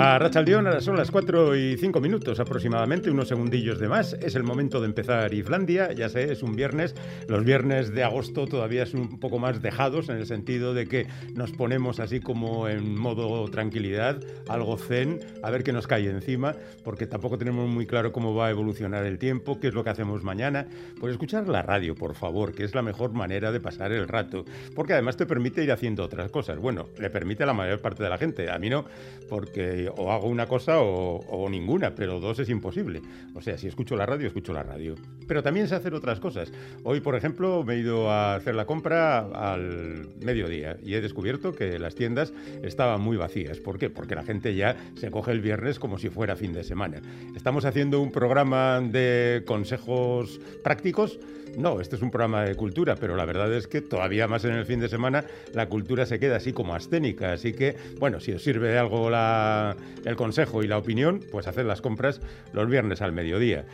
A Rachaldeón ahora son las 4 y 5 minutos aproximadamente, unos segundillos de más. Es el momento de empezar Islandia, ya sé, es un viernes. Los viernes de agosto todavía son un poco más dejados en el sentido de que nos ponemos así como en modo tranquilidad, algo zen, a ver qué nos cae encima, porque tampoco tenemos muy claro cómo va a evolucionar el tiempo, qué es lo que hacemos mañana. Pues escuchar la radio, por favor, que es la mejor manera de pasar el rato, porque además te permite ir haciendo otras cosas. Bueno, le permite a la mayor parte de la gente, a mí no, porque o hago una cosa o, ninguna, pero dos es imposible. O sea, si escucho la radio, escucho la radio. Pero también sé hacer otras cosas. Hoy, por ejemplo, me he ido a hacer la compra al mediodía y he descubierto que las tiendas estaban muy vacías. ¿Por qué? Porque la gente ya se coge el viernes como si fuera fin de semana. Estamos haciendo un programa de consejos prácticos no, este es un programa de cultura, pero la verdad es que todavía más en el fin de semana la cultura se queda así como asténica. Así que, bueno, si os sirve de algo el consejo y la opinión, pues hacer las compras los viernes al mediodía.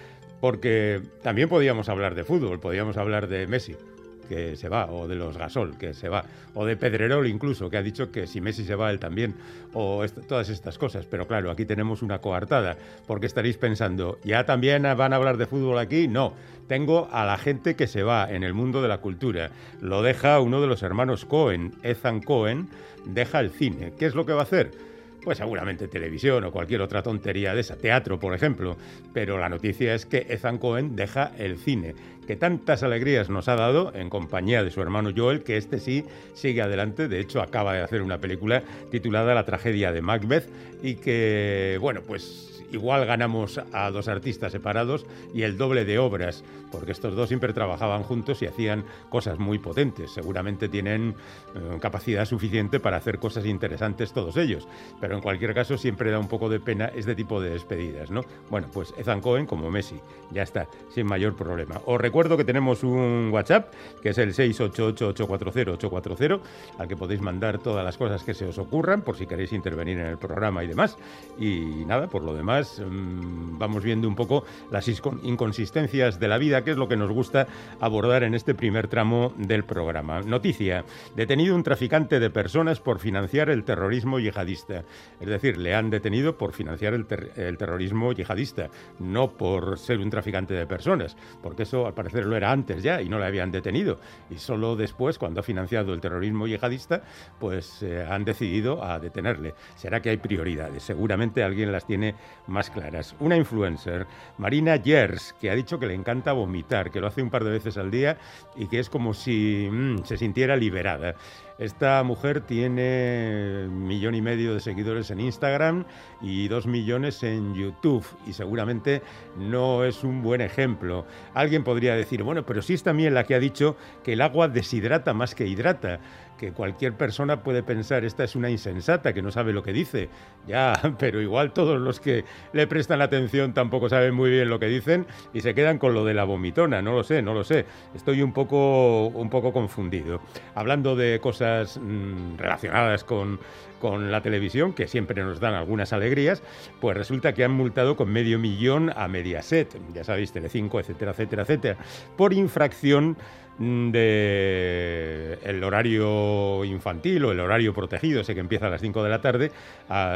Porque también podíamos hablar de fútbol, podíamos hablar de Messi que se va, o de los Gasol, que se va, o de Pedrerol incluso, que ha dicho que si Messi se va, él también, o todas estas cosas. Pero claro, aquí tenemos una coartada, porque estaréis pensando, ¿ya también van a hablar de fútbol aquí? No, tengo a la gente que se va en el mundo de la cultura. Lo deja uno de los hermanos Cohen, Ethan Cohen, deja el cine. ¿Qué es lo que va a hacer? Pues seguramente televisión o cualquier otra tontería de esa, teatro por ejemplo, pero la noticia es que Ethan Cohen deja el cine, que tantas alegrías nos ha dado en compañía de su hermano Joel, que este sí sigue adelante, de hecho acaba de hacer una película titulada La tragedia de Macbeth y que, bueno, pues igual ganamos a dos artistas separados y el doble de obras, porque estos dos siempre trabajaban juntos y hacían cosas muy potentes. Seguramente tienen eh, capacidad suficiente para hacer cosas interesantes todos ellos, pero en cualquier caso siempre da un poco de pena este tipo de despedidas, ¿no? Bueno, pues Ethan Cohen como Messi, ya está, sin mayor problema. Os recuerdo que tenemos un WhatsApp, que es el 688-840-840, al que podéis mandar todas las cosas que se os ocurran, por si queréis intervenir en el programa y demás. Y nada, por lo demás, Mm, vamos viendo un poco las inconsistencias de la vida, que es lo que nos gusta abordar en este primer tramo del programa. Noticia, detenido un traficante de personas por financiar el terrorismo yihadista. Es decir, le han detenido por financiar el, terrorismo yihadista, no por ser un traficante de personas, porque eso al parecer lo era antes ya y no le habían detenido. Y solo después, cuando ha financiado el terrorismo yihadista, pues eh, han decidido a detenerle. Será que hay prioridades. Seguramente alguien las tiene más claras. Una influencer, Marina Gers, que ha dicho que le encanta vomitar, que lo hace un par de veces al día y que es como si mm, se sintiera liberada. Esta mujer tiene millón y medio de seguidores en Instagram y dos millones en YouTube y seguramente no es un buen ejemplo. Alguien podría decir, bueno, pero sí es también la que ha dicho que el agua deshidrata más que hidrata que cualquier persona puede pensar esta es una insensata que no sabe lo que dice. Ya, pero igual todos los que le prestan atención tampoco saben muy bien lo que dicen y se quedan con lo de la vomitona. No lo sé, no lo sé. Estoy un poco, un poco confundido. Hablando de cosas mm, relacionadas con, con la televisión, que siempre nos dan algunas alegrías, pues resulta que han multado con medio millón a Mediaset, ya sabéis, Telecinco, etcétera, etcétera, etcétera, por infracción de el horario infantil o el horario protegido, ese que empieza a las 5 de la tarde,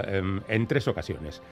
em, en tres ocasiones.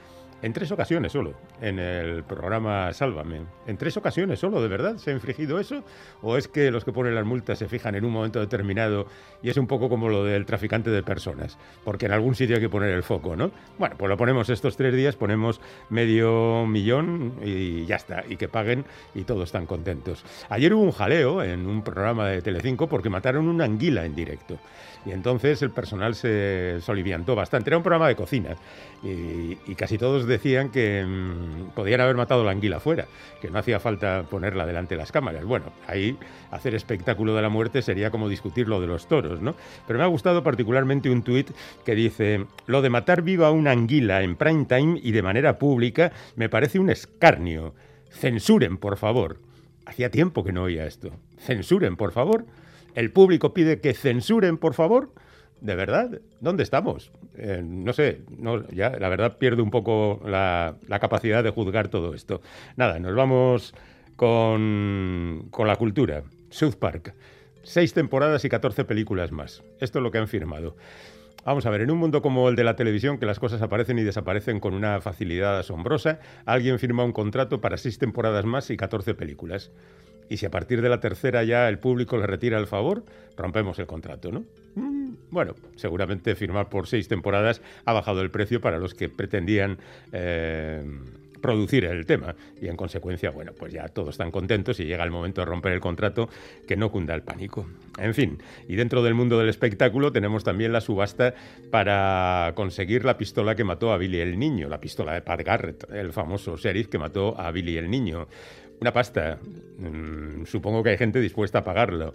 En tres ocasiones solo, en el programa Sálvame. En tres ocasiones solo, ¿de verdad? ¿Se ha infringido eso? ¿O es que los que ponen las multas se fijan en un momento determinado y es un poco como lo del traficante de personas? Porque en algún sitio hay que poner el foco, ¿no? Bueno, pues lo ponemos estos tres días, ponemos medio millón y ya está, y que paguen y todos están contentos. Ayer hubo un jaleo en un programa de Telecinco porque mataron una anguila en directo. Y entonces el personal se soliviantó bastante. Era un programa de cocina y, casi todos decían que mm, podían haber matado la anguila fuera, que no hacía falta ponerla delante de las cámaras. Bueno, ahí hacer espectáculo de la muerte sería como discutir lo de los toros, ¿no? Pero me ha gustado particularmente un tuit que dice, lo de matar viva una anguila en prime time y de manera pública me parece un escarnio. Censuren, por favor. Hacía tiempo que no oía esto. Censuren, por favor. El público pide que censuren, por favor. ¿De verdad? ¿Dónde estamos? Eh, no sé, no, ya la verdad pierdo un poco la, capacidad de juzgar todo esto. Nada, nos vamos con, con la cultura. South Park. Seis temporadas y 14 películas más. Esto es lo que han firmado. Vamos a ver, en un mundo como el de la televisión, que las cosas aparecen y desaparecen con una facilidad asombrosa, alguien firma un contrato para seis temporadas más y 14 películas. Y si a partir de la tercera ya el público le retira el favor, rompemos el contrato, ¿no? Mm, bueno, seguramente firmar por seis temporadas ha bajado el precio para los que pretendían eh, producir el tema. Y en consecuencia, bueno, pues ya todos están contentos y llega el momento de romper el contrato, que no cunda el pánico. En fin, y dentro del mundo del espectáculo tenemos también la subasta para conseguir la pistola que mató a Billy el Niño, la pistola de Pat Garrett, el famoso sheriff que mató a Billy el Niño. Una pasta. Mm, supongo que hay gente dispuesta a pagarlo.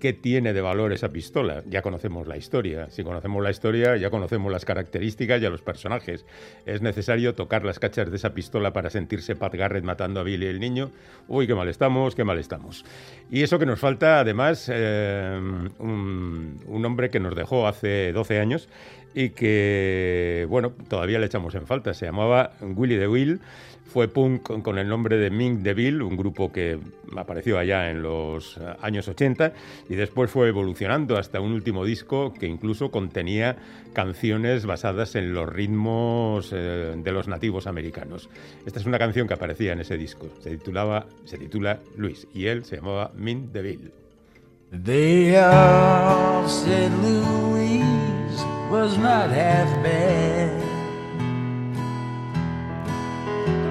¿Qué tiene de valor esa pistola? Ya conocemos la historia. Si conocemos la historia, ya conocemos las características y a los personajes. ¿Es necesario tocar las cachas de esa pistola para sentirse Pat Garrett matando a Billy el niño? Uy, qué mal estamos, qué mal estamos. Y eso que nos falta, además, eh, un, hombre que nos dejó hace 12 años y que, bueno, todavía le echamos en falta. Se llamaba Willy DeWill fue punk con el nombre de Mink DeVille, un grupo que apareció allá en los eh, años 80 y después fue evolucionando hasta un último disco que incluso contenía canciones basadas en los ritmos eh, de los nativos americanos. Esta es una canción que aparecía en ese disco. Se titulaba, se titula Luis y él se llamaba Mink DeVille.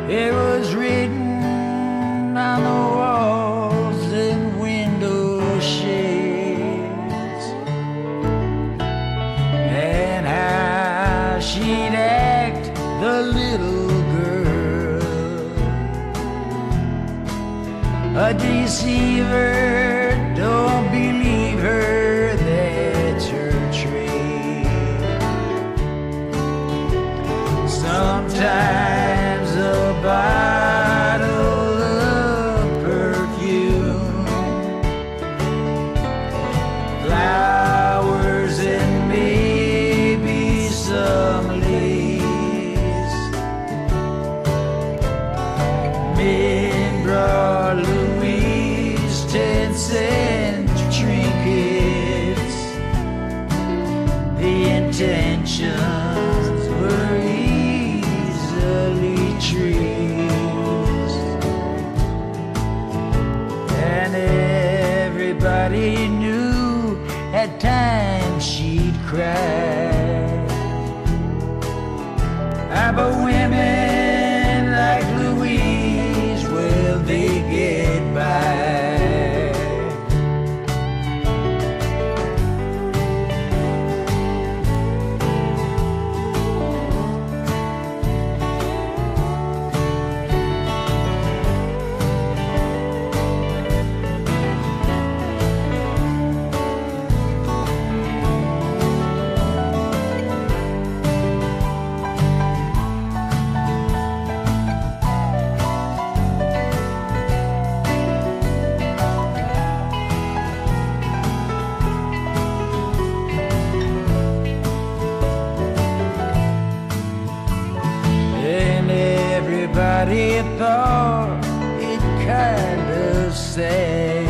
It was written on the walls and window shades, and how she'd act the little girl, a deceiver. Everybody thought it kind of sad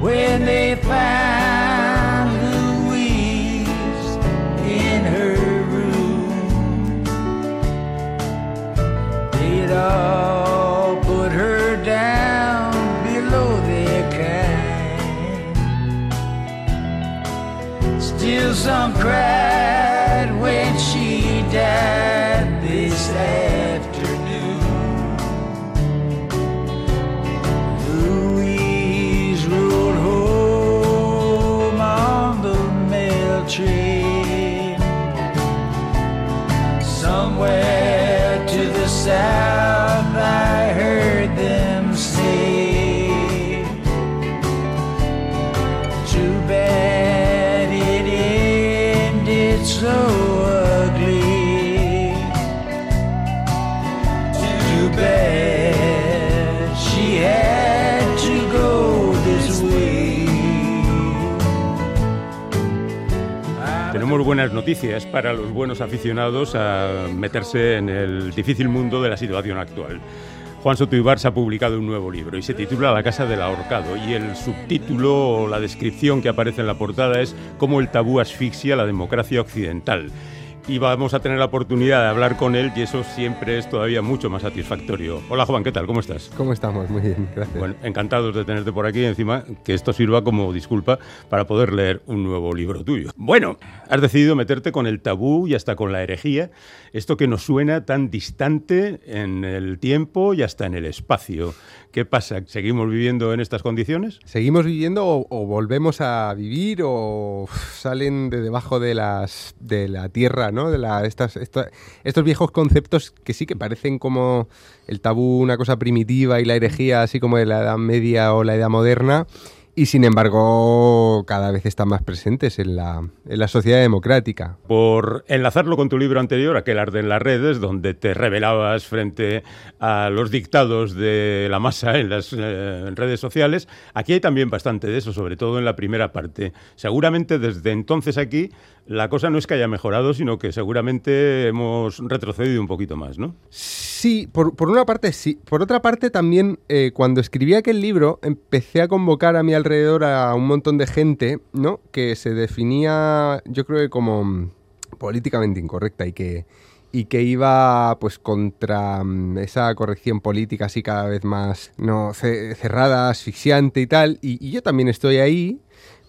when they found Louise in her room. They'd all put her down below their kind. Still some cried buenas noticias para los buenos aficionados a meterse en el difícil mundo de la situación actual. Juan Soto Ibarz ha publicado un nuevo libro y se titula La Casa del Ahorcado y el subtítulo o la descripción que aparece en la portada es Cómo el tabú asfixia la democracia occidental y vamos a tener la oportunidad de hablar con él y eso siempre es todavía mucho más satisfactorio. Hola Juan, ¿qué tal? ¿Cómo estás? ¿Cómo estamos? Muy bien, gracias. Bueno, encantados de tenerte por aquí encima que esto sirva como disculpa para poder leer un nuevo libro tuyo. Bueno, has decidido meterte con el tabú y hasta con la herejía, esto que nos suena tan distante en el tiempo y hasta en el espacio. ¿Qué pasa? ¿Seguimos viviendo en estas condiciones? ¿Seguimos viviendo o, o volvemos a vivir o salen de debajo de, las, de la tierra, ¿no? De la, estas, esta- estos viejos conceptos que sí que parecen como el tabú, una cosa primitiva y la herejía así como de la Edad Media o la Edad Moderna. Y sin embargo, cada vez están más presentes en la, en la sociedad democrática. Por enlazarlo con tu libro anterior, aquel Arde en las redes, donde te rebelabas frente a los dictados de la masa en las eh, redes sociales, aquí hay también bastante de eso, sobre todo en la primera parte. Seguramente desde entonces aquí la cosa no es que haya mejorado, sino que seguramente hemos retrocedido un poquito más, ¿no? Sí, por, por una parte sí. Por otra parte también, eh, cuando escribí aquel libro, empecé a convocar a mi alrededor a un montón de gente, ¿no? Que se definía, yo creo que como mm, políticamente incorrecta y que, y que iba pues contra mm, esa corrección política así cada vez más no ce- cerrada, asfixiante y tal. Y yo también estoy ahí,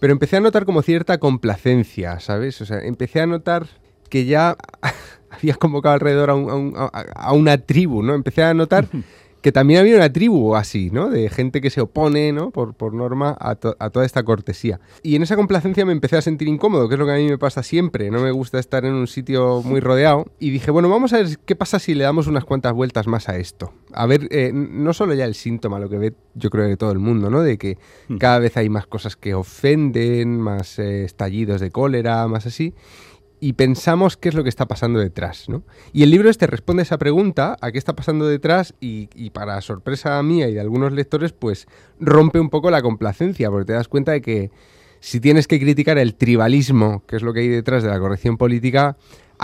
pero empecé a notar como cierta complacencia, ¿sabes? O sea, empecé a notar que ya había convocado alrededor a una tribu, ¿no? Empecé a notar que también había una tribu así, ¿no? De gente que se opone, ¿no? Por, por norma a, to- a toda esta cortesía. Y en esa complacencia me empecé a sentir incómodo, que es lo que a mí me pasa siempre. No me gusta estar en un sitio muy rodeado. Y dije, bueno, vamos a ver qué pasa si le damos unas cuantas vueltas más a esto. A ver, eh, no solo ya el síntoma, lo que ve yo creo que todo el mundo, ¿no? De que cada vez hay más cosas que ofenden, más eh, estallidos de cólera, más así y pensamos qué es lo que está pasando detrás, ¿no? Y el libro este responde a esa pregunta, a qué está pasando detrás, y, y para sorpresa mía y de algunos lectores, pues rompe un poco la complacencia, porque te das cuenta de que si tienes que criticar el tribalismo, que es lo que hay detrás de la corrección política,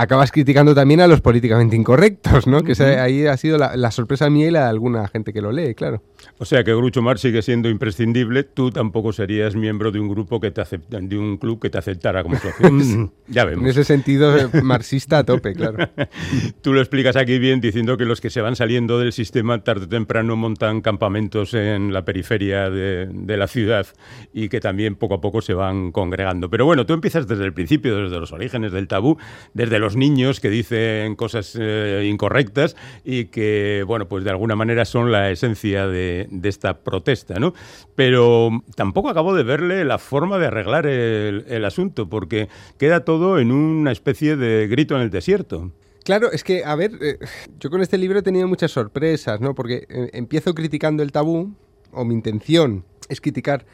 acabas criticando también a los políticamente incorrectos, ¿no? Que esa- ahí ha sido la, la sorpresa mía y la de alguna gente que lo lee, claro. O sea que Groucho Marx sigue siendo imprescindible. Tú tampoco serías miembro de un grupo que te acepta, de un club que te aceptara como socio. Ya En vemos. ese sentido, eh, marxista a tope, claro. Tú lo explicas aquí bien diciendo que los que se van saliendo del sistema tarde o temprano montan campamentos en la periferia de, de la ciudad y que también poco a poco se van congregando. Pero bueno, tú empiezas desde el principio, desde los orígenes del tabú, desde los niños que dicen cosas eh, incorrectas y que, bueno, pues de alguna manera son la esencia de, esta protesta, ¿no? Pero tampoco acabo de verle la forma de arreglar el, el asunto, porque queda todo en una especie de grito en el desierto. Claro, es que, a ver, eh, yo con este libro he tenido muchas sorpresas, ¿no? Porque eh, empiezo criticando el tabú, o mi intención es criticar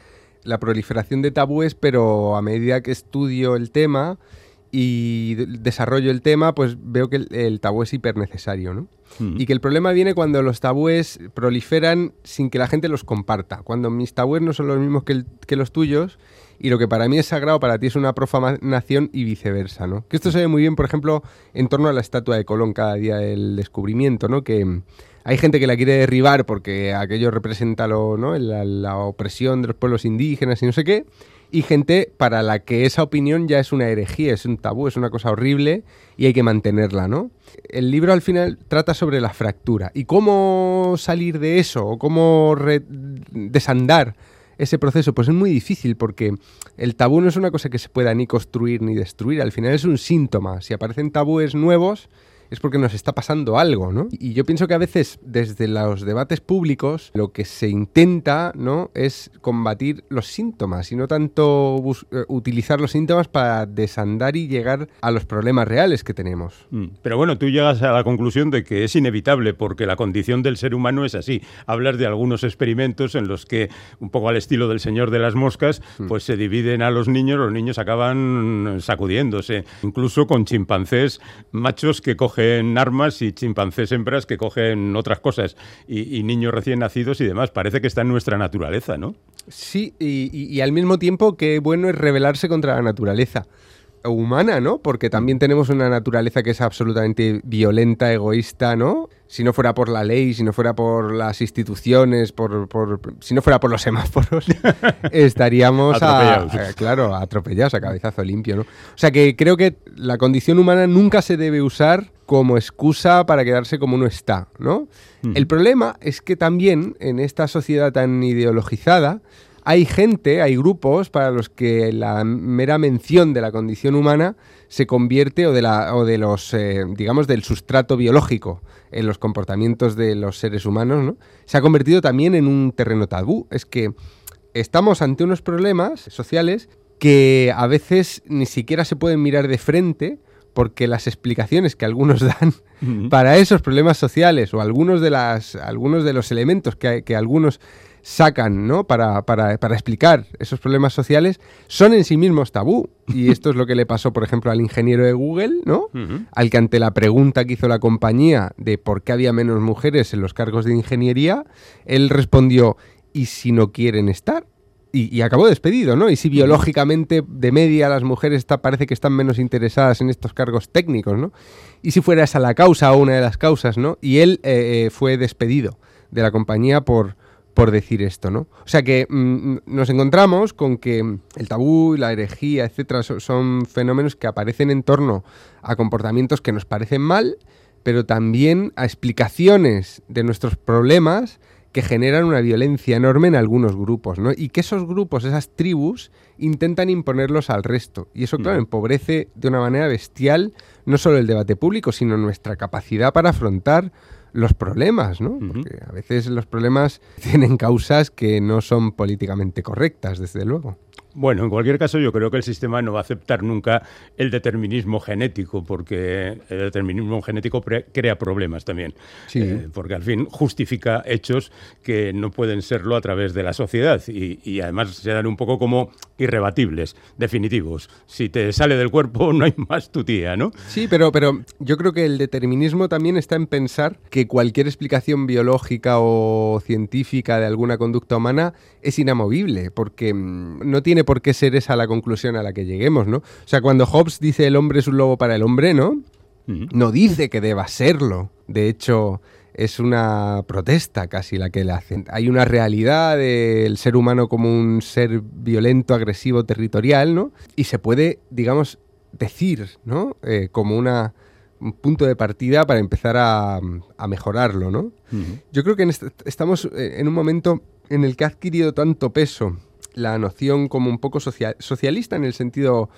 la proliferación de tabúes, pero a medida que estudio el tema y de- desarrollo el tema, pues veo que el, el tabú es hipernecesario, ¿no? Mm. Y que el problema viene cuando los tabúes proliferan sin que la gente los comparta. Cuando mis tabúes no son los mismos que, el- que los tuyos y lo que para mí es sagrado para ti es una profanación y viceversa, ¿no? Que esto se ve muy bien, por ejemplo, en torno a la estatua de Colón cada día del descubrimiento, ¿no? Que hay gente que la quiere derribar porque aquello representa lo, ¿no? la, la opresión de los pueblos indígenas y no sé qué. Y gente para la que esa opinión ya es una herejía, es un tabú, es una cosa horrible y hay que mantenerla, ¿no? El libro al final trata sobre la fractura y cómo salir de eso o cómo desandar ese proceso, pues es muy difícil porque el tabú no es una cosa que se pueda ni construir ni destruir, al final es un síntoma. Si aparecen tabúes nuevos es porque nos está pasando algo, ¿no? Y yo pienso que a veces desde los debates públicos lo que se intenta, ¿no? Es combatir los síntomas y no tanto eh, utilizar los síntomas para desandar y llegar a los problemas reales que tenemos. Mm. Pero bueno, tú llegas a la conclusión de que es inevitable porque la condición del ser humano es así. Hablas de algunos experimentos en los que, un poco al estilo del señor de las moscas, pues se dividen a los niños, los niños acaban sacudiéndose, incluso con chimpancés machos que cogen armas y chimpancés hembras que cogen otras cosas y, niños recién nacidos y demás. Parece que está en nuestra naturaleza, ¿no? Sí, y, y- y al mismo tiempo qué bueno es rebelarse contra la naturaleza. Humana, ¿no? Porque también tenemos una naturaleza que es absolutamente violenta, egoísta, ¿no? Si no fuera por la ley, si no fuera por las instituciones, por, por- si no fuera por los semáforos, estaríamos Atropellados. a- claro, atropellados a cabezazo limpio, ¿no? O sea que creo que la condición humana nunca se debe usar como excusa para quedarse como uno está, ¿no? El problema es que también en esta sociedad tan ideologizada hay gente, hay grupos para los que la mera mención de la condición humana se convierte o de la o de los eh, digamos del sustrato biológico en los comportamientos de los seres humanos, ¿no? Se ha convertido también en un terreno tabú. Es que estamos ante unos problemas sociales que a veces ni siquiera se pueden mirar de frente porque las explicaciones que algunos dan para esos problemas sociales o algunos de, las, algunos de los elementos que, que algunos sacan ¿no? para, para- para explicar esos problemas sociales son en sí mismos tabú. Y esto es lo que le pasó, por ejemplo, al ingeniero de Google, ¿no? Al que ante la pregunta que hizo la compañía de por qué había menos mujeres en los cargos de ingeniería, él respondió, ¿y si no quieren estar? Y, y acabó despedido, ¿no? Y si biológicamente de media las mujeres está- parece que están menos interesadas en estos cargos técnicos, ¿no? Y si fuera esa la causa o una de las causas, ¿no? Y él eh, eh, fue despedido de la compañía por, por decir esto, ¿no? O sea que mm, nos encontramos con que el tabú y la herejía, etcétera, so- son fenómenos que aparecen en torno a comportamientos que nos parecen mal, pero también a explicaciones de nuestros problemas que generan una violencia enorme en algunos grupos, ¿no? Y que esos grupos, esas tribus, intentan imponerlos al resto. Y eso, claro, Mm. empobrece de una manera bestial no solo el debate público, sino nuestra capacidad para afrontar los problemas, ¿no? Porque a veces los problemas tienen causas que no son políticamente correctas, desde luego. Bueno, en cualquier caso, yo creo que el sistema no va a aceptar nunca el determinismo genético, porque el determinismo genético crea problemas también. Sí. Eh, porque al fin justifica hechos que no pueden serlo a través de la sociedad y, y además se dan un poco como irrebatibles, definitivos. Si te sale del cuerpo, no hay más tu tía, ¿no? Sí, pero, pero yo creo que el determinismo también está en pensar que cualquier explicación biológica o científica de alguna conducta humana es inamovible, porque mm, no tiene por qué ser esa la conclusión a la que lleguemos, ¿no? O sea, cuando Hobbes dice el hombre es un lobo para el hombre, ¿no? No dice que deba serlo. De hecho, es una protesta casi la que le hacen. Hay una realidad del ser humano como un ser violento, agresivo, territorial, ¿no? Y se puede, digamos, decir, ¿no? Eh, como una, un punto de partida para empezar a, a mejorarlo, ¿no? Yo creo que en estamos eh, en un momento en el que ha adquirido tanto peso la noción como un poco social- socialista en el sentido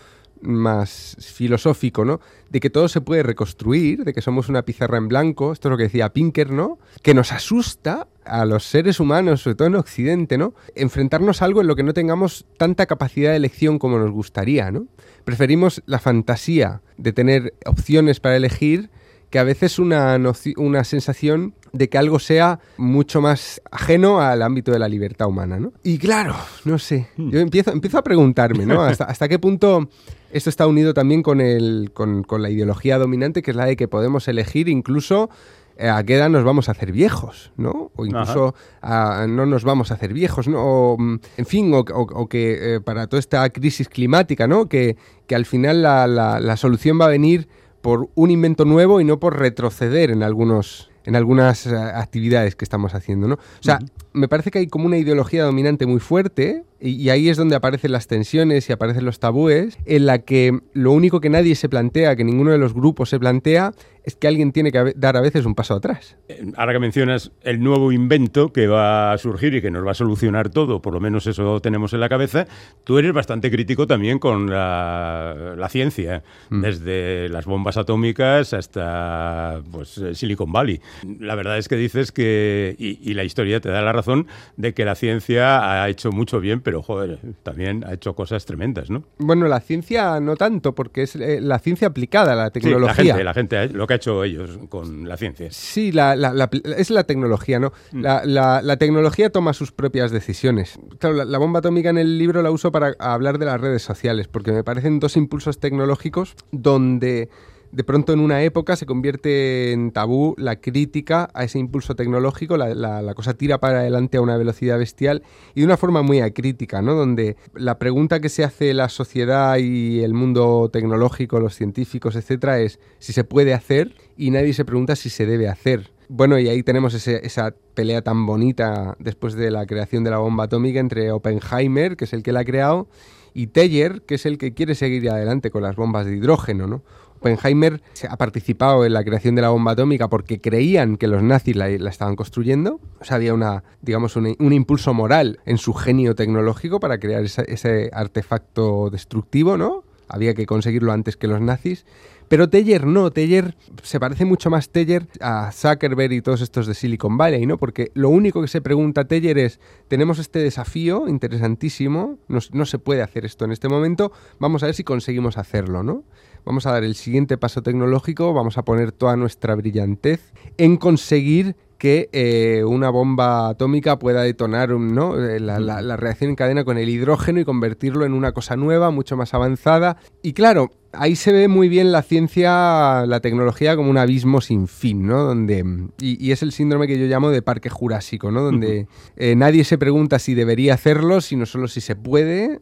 más filosófico, ¿no? De que todo se puede reconstruir, de que somos una pizarra en blanco, esto es lo que decía Pinker, ¿no? Que nos asusta a los seres humanos, sobre todo en Occidente, ¿no? Enfrentarnos a algo en lo que no tengamos tanta capacidad de elección como nos gustaría, ¿no? Preferimos la fantasía de tener opciones para elegir que a veces una, una sensación de que algo sea mucho más ajeno al ámbito de la libertad humana, ¿no? Y claro, no sé, yo empiezo, empiezo a preguntarme, ¿no? ¿Hasta, hasta qué punto esto está unido también con, el, con, con la ideología dominante, que es la de que podemos elegir incluso eh, a qué edad nos vamos a hacer viejos, ¿no? O incluso a- no nos vamos a hacer viejos, ¿no? O, mm, en fin, o, o- o que eh, para toda esta crisis climática, ¿no? Que, que al final la, la- la solución va a venir por un invento nuevo y no por retroceder en algunos en algunas eh, actividades que estamos haciendo, ¿no? O sea, me parece que hay como una ideología dominante muy fuerte y, y ahí es donde aparecen las tensiones y aparecen los tabúes, en la que lo único que nadie se plantea, que ninguno de los grupos se plantea, es que alguien tiene que dar a veces un paso atrás. Ahora que mencionas el nuevo invento que va a surgir y que nos va a solucionar todo, por lo menos eso tenemos en la cabeza, tú eres bastante crítico también con la, la ciencia, desde las bombas atómicas hasta pues, eh, Silicon Valley. La verdad es que dices que, y, y la historia te da la razón, de que la ciencia ha hecho mucho bien, pero joder, también ha hecho cosas tremendas, ¿no? Bueno, la ciencia no tanto, porque es eh, la ciencia aplicada a la Sí, tecnología. la gente, la gente, ha- lo que ha hecho ellos con la ciencia. Sí, la, la- la- es la tecnología, ¿no? Mm. La, tecnología toma sus propias decisiones. Claro, la, la bomba atómica en el libro la uso para hablar de las redes sociales, porque me parecen dos impulsos tecnológicos donde de pronto en una época se convierte en tabú la crítica a ese impulso tecnológico, la, cosa tira para adelante a una velocidad bestial y de una forma muy acrítica, ¿no? Donde la pregunta que se hace la sociedad y el mundo tecnológico, los científicos, etcétera, es si se puede hacer y nadie se pregunta si se debe hacer. Bueno, y ahí tenemos esa pelea tan bonita después de la creación de la bomba atómica entre Oppenheimer, que es el que la ha creado, y Teller, que es el que quiere seguir adelante con las bombas de hidrógeno, ¿no? Oppenheimer ha participado en la creación de la bomba atómica porque creían que los nazis la, estaban construyendo. O sea, había una, digamos, un, impulso moral en su genio tecnológico para crear ese artefacto destructivo, ¿no? Había que conseguirlo antes que los nazis. Pero Teller no, Teller se parece mucho más Teller a Zuckerberg y todos estos de Silicon Valley, ¿no? Porque lo único que se pregunta Teller es, tenemos este desafío interesantísimo, no, se puede hacer esto en este momento, vamos a ver si conseguimos hacerlo, ¿no? Vamos a dar el siguiente paso tecnológico, vamos a poner toda nuestra brillantez en conseguir que eh, una bomba atómica pueda detonar un- ¿no? Eh, la, la- la reacción en cadena con el hidrógeno y convertirlo en una cosa nueva, mucho más avanzada. Y claro, ahí se ve muy bien la ciencia, la tecnología como un abismo sin fin, ¿no? Donde, y, y es el síndrome que yo llamo de parque jurásico, ¿no? Donde eh, nadie se pregunta si debería hacerlo, sino solo si se puede.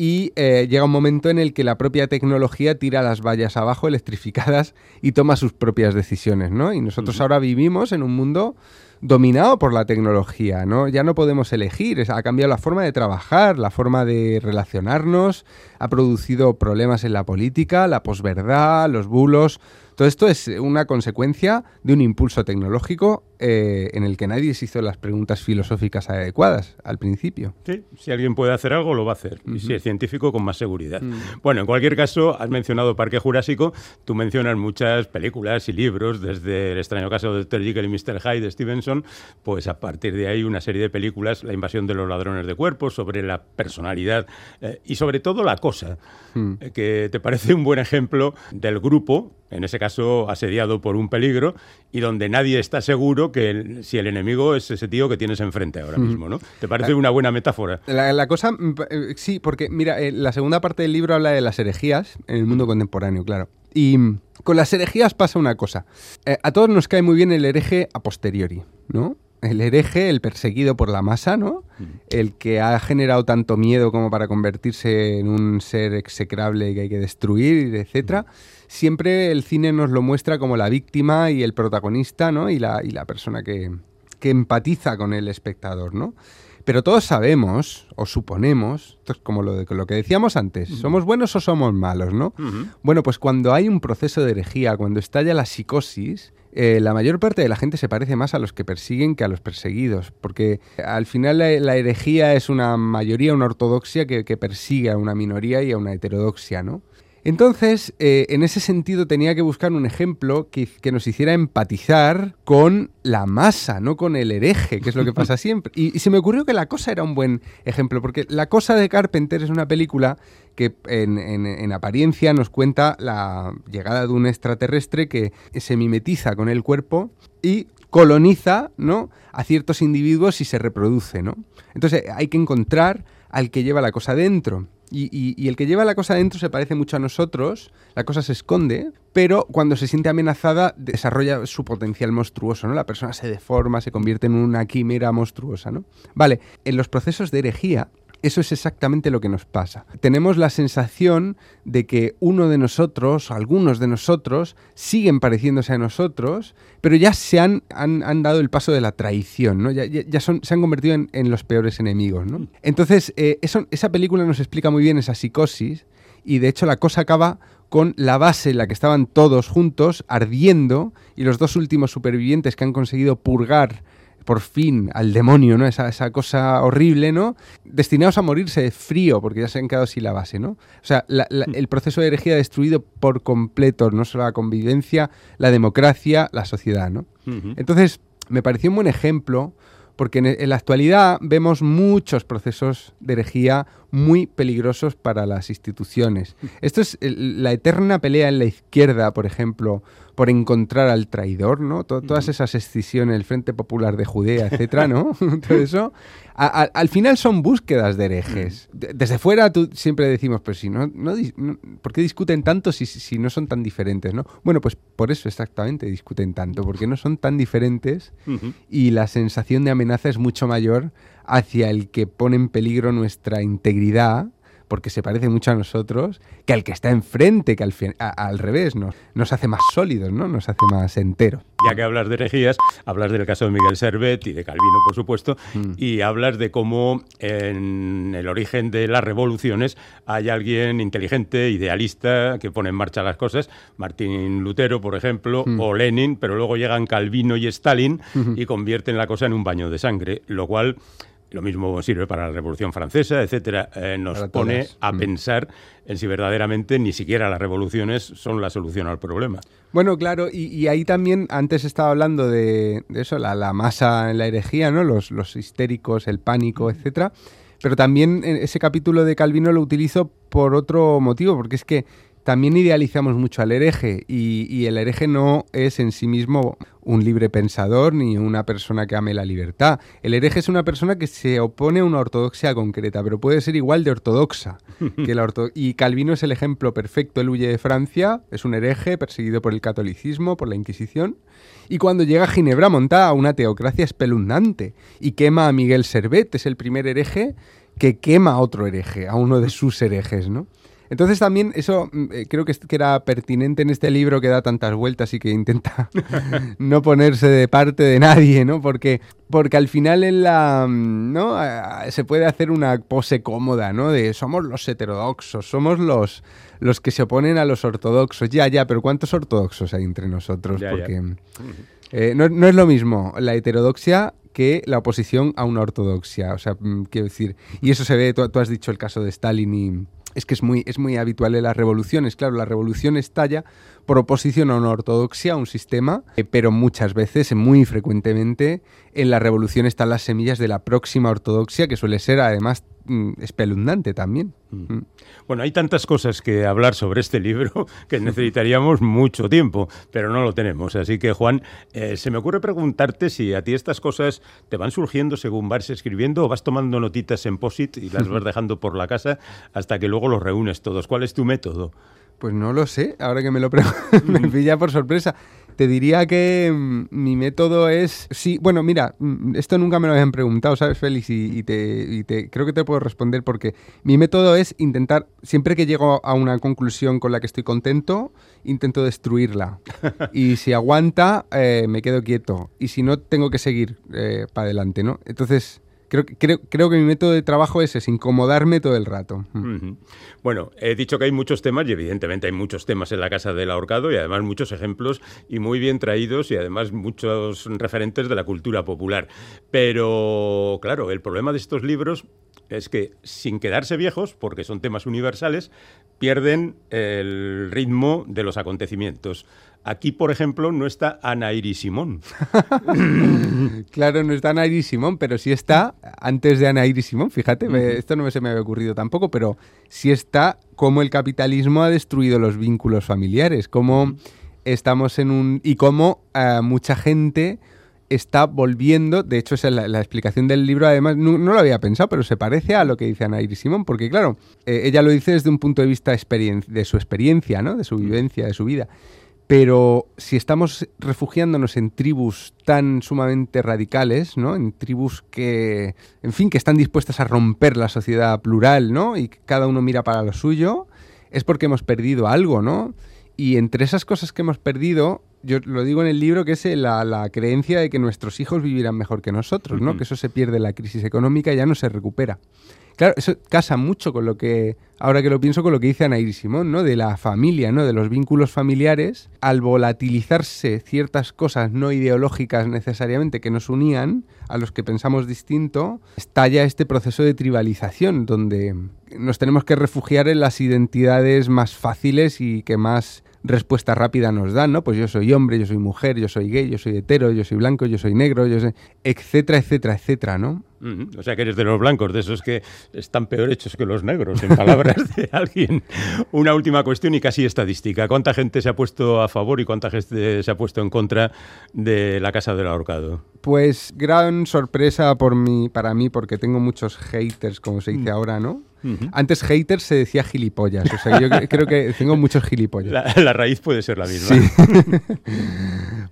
Y eh, llega un momento en el que la propia tecnología tira las vallas abajo electrificadas y toma sus propias decisiones, ¿no? Y nosotros ahora vivimos en un mundo dominado por la tecnología, ¿no? Ya no podemos elegir, ha cambiado la forma de trabajar, la forma de relacionarnos, ha producido problemas en la política, la posverdad, los bulos. Todo esto es una consecuencia de un impulso tecnológico eh, en el que nadie se hizo las preguntas filosóficas adecuadas al principio. Sí, si alguien puede hacer algo, lo va a hacer. Y si es científico, con más seguridad. Bueno, en cualquier caso, has mencionado Parque Jurásico. Tú mencionas muchas películas y libros, desde El extraño caso de Dr. Jekyll y Mr. Hyde de Stevenson, pues a partir de ahí una serie de películas, La invasión de los ladrones de cuerpos, sobre la personalidad eh, y sobre todo la cosa, eh, que te parece un buen ejemplo del grupo, en ese caso asediado por un peligro, y donde nadie está seguro que el- si el enemigo es ese tío que tienes enfrente ahora mismo, ¿no? ¿Te parece una buena metáfora? La, la cosa, mm, eh, sí, porque mira, eh, la segunda parte del libro habla de las herejías en el mundo contemporáneo, claro. Y mm, con las herejías pasa una cosa. Eh, a todos nos cae muy bien el hereje a posteriori, ¿no? El hereje, el perseguido por la masa, ¿no? El que ha generado tanto miedo como para convertirse en un ser execrable que hay que destruir, etcétera. Siempre el cine nos lo muestra como la víctima y el protagonista, ¿no? Y la, y la persona que, que empatiza con el espectador, ¿no? Pero todos sabemos, o suponemos, esto es como lo, de, lo que decíamos antes, ¿somos buenos o somos malos, no? Bueno, pues cuando hay un proceso de herejía, cuando estalla la psicosis, eh, la mayor parte de la gente se parece más a los que persiguen que a los perseguidos, porque al final la, herejía es una mayoría, una ortodoxia que persigue a una minoría y a una heterodoxia, ¿no? Entonces, eh, en ese sentido tenía que buscar un ejemplo que, que nos hiciera empatizar con la masa, no con el hereje, que es lo que pasa siempre. Y, y se me ocurrió que La Cosa era un buen ejemplo, porque La Cosa de Carpenter es una película que en, en- en apariencia nos cuenta la llegada de un extraterrestre que se mimetiza con el cuerpo y coloniza ¿no? a ciertos individuos y se reproduce. ¿no? Entonces hay que encontrar al que lleva la cosa dentro. Y, el que lleva la cosa dentro se parece mucho a nosotros, la cosa se esconde, pero cuando se siente amenazada desarrolla su potencial monstruoso, ¿no? La persona se deforma, se convierte en una quimera monstruosa, ¿no? Vale, en los procesos de herejía, eso es exactamente lo que nos pasa. Tenemos la sensación de que uno de nosotros, algunos de nosotros, siguen pareciéndose a nosotros, pero ya se han, han, han dado el paso de la traición, ¿no? Ya, ya- ya son, se han convertido en, en los peores enemigos, ¿no? Entonces, eh, eso- esa película nos explica muy bien esa psicosis, y de hecho la cosa acaba con la base en la que estaban todos juntos, ardiendo, y los dos últimos supervivientes que han conseguido purgar por fin al demonio, ¿no? Esa, esa cosa horrible, ¿no? Destinados a morirse de frío, porque ya se han quedado sin la base, ¿no? O sea, la- la- el proceso de herejía ha destruido por completo no solo la convivencia, la democracia, la sociedad, ¿no? Entonces, me pareció un buen ejemplo, porque en, la actualidad vemos muchos procesos de herejía muy peligrosos para las instituciones. Esto es la eterna pelea en la izquierda, por ejemplo, por encontrar al traidor, ¿no? To- todas esas escisiones, el Frente Popular de Judea, etcétera, ¿no? Todo eso. A- al final son búsquedas de herejes. De- desde fuera tú siempre decimos, pues si no, no, no- ¿por qué discuten tanto si, si no son tan diferentes, no? Bueno, pues por eso exactamente discuten tanto, porque no son tan diferentes y la sensación de amenaza es mucho mayor hacia el que pone en peligro nuestra integridad, porque se parece mucho a nosotros, que al que está enfrente, que al, fin- a- al revés, nos, nos hace más sólidos, ¿no? Nos hace más enteros. Ya que hablas de herejías, hablas del caso de Miguel Servet y de Calvino, por supuesto, y hablas de cómo en el origen de las revoluciones hay alguien inteligente, idealista, que pone en marcha las cosas, Martín Lutero, por ejemplo, o Lenin, pero luego llegan Calvino y Stalin y convierten la cosa en un baño de sangre, lo cual... Lo mismo sirve para la Revolución Francesa, etcétera. eh, nos Para pone todas. a Mm. pensar en si verdaderamente ni siquiera las revoluciones son la solución al problema. Bueno, claro, y, y ahí también, antes estaba hablando de, de eso, la, la masa en la herejía, ¿no? Los, los histéricos, el pánico, etcétera. Pero también eh, ese capítulo de Calvino lo utilizo por otro motivo, porque es que también idealizamos mucho al hereje y, y el hereje no es en sí mismo un libre pensador ni una persona que ame la libertad. El hereje es una persona que se opone a una ortodoxia concreta, pero puede ser igual de ortodoxa que la orto- Y Calvino es el ejemplo perfecto. Él huye de Francia, es un hereje perseguido por el catolicismo, por la Inquisición, y cuando llega a Ginebra monta una teocracia espeluznante y quema a Miguel Servet, es el primer hereje que quema a otro hereje, a uno de sus herejes, ¿no? Entonces también eso mm, eh, creo que, es- que era pertinente en este libro que da tantas vueltas y que intenta no ponerse de parte de nadie, ¿no? Porque, porque al final en la, mm, ¿no? Se puede hacer una pose cómoda, ¿no? De somos los heterodoxos, somos los, los que se oponen a los ortodoxos. Ya, ya, pero ¿cuántos ortodoxos hay entre nosotros? Ya, ya. Porque eh, no, no es lo mismo la heterodoxia que la oposición a una ortodoxia. O sea, mm, quiero decir, y eso se ve, tú, tú has dicho el caso de Stalin y es que es muy, es muy habitual en las revoluciones. Claro, la revolución estalla por oposición a una ortodoxia, a un sistema, eh, pero muchas veces, muy frecuentemente, en la revolución están las semillas de la próxima ortodoxia, que suele ser además mm, espeluznante también. Mm. Bueno, hay tantas cosas que hablar sobre este libro que necesitaríamos mucho tiempo, pero no lo tenemos. Así que, Juan, eh, se me ocurre preguntarte si a ti estas cosas te van surgiendo según vas escribiendo o vas tomando notitas en POSIT y las vas dejando por la casa hasta que luego los reúnes todos. ¿Cuál es tu método? Pues no lo sé, ahora que me lo me pilla por sorpresa. Te diría que mm, mi método es... Sí, bueno, mira, mm, esto nunca me lo habían preguntado, ¿sabes, Félix? Y, y te, y te- creo que te puedo responder porque mi método es intentar, siempre que llego a una conclusión con la que estoy contento, intento destruirla. Y si aguanta, eh, me quedo quieto. Y si no, tengo que seguir para adelante, ¿no? Entonces, creo, creo, creo que mi método de trabajo es ese, incomodarme todo el rato. Mm. Bueno, he dicho que hay muchos temas y evidentemente hay muchos temas en la Casa del Ahorcado y además muchos ejemplos y muy bien traídos y además muchos referentes de la cultura popular. Pero, claro, el problema de estos libros es que sin quedarse viejos, porque son temas universales, pierden el ritmo de los acontecimientos. Aquí, por ejemplo, no está Ana Iris Simón. Claro, no está Ana Iris Simón, pero sí está antes de Ana Iris Simón, fíjate, me- esto no se me había ocurrido tampoco, pero sí está cómo el capitalismo ha destruido los vínculos familiares, cómo estamos en un... y cómo eh, mucha gente está volviendo, de hecho esa es la, la explicación del libro, además no, no lo había pensado, pero se parece a lo que dice Ana Iris Simón, porque claro, eh, ella lo dice desde un punto de vista de su experiencia, ¿no? de su vivencia, de su vida. Pero si estamos refugiándonos en tribus tan sumamente radicales, ¿no? En tribus que, en fin, que están dispuestas a romper la sociedad plural, ¿no? Y que cada uno mira para lo suyo, es porque hemos perdido algo, ¿no? Y entre esas cosas que hemos perdido, yo lo digo en el libro, que es eh, la, la creencia de que nuestros hijos vivirán mejor que nosotros, ¿no? Que eso se pierde en la crisis económica y ya no se recupera. Claro, eso casa mucho con lo que, ahora que lo pienso, con lo que dice Ana Iris Simón, ¿no? De la familia, ¿no? De los vínculos familiares, al volatilizarse ciertas cosas no ideológicas necesariamente que nos unían, a los que pensamos distinto, estalla este proceso de tribalización, donde nos tenemos que refugiar en las identidades más fáciles y que más respuesta rápida nos dan, ¿no? Pues yo soy hombre, yo soy mujer, yo soy gay, yo soy hetero, yo soy blanco, yo soy negro, yo soy... etcétera, etcétera, etcétera, ¿no? O sea que eres de los blancos, de esos que están peor hechos que los negros, en palabras de alguien. Una última cuestión y casi estadística. ¿Cuánta gente se ha puesto a favor y cuánta gente se ha puesto en contra de la Casa del Ahorcado? Pues gran sorpresa por mí, para mí, porque tengo muchos haters, como se dice ahora, ¿no? Antes haters se decía gilipollas. O sea, yo creo que tengo muchos gilipollas. La, la raíz puede ser la misma. Sí.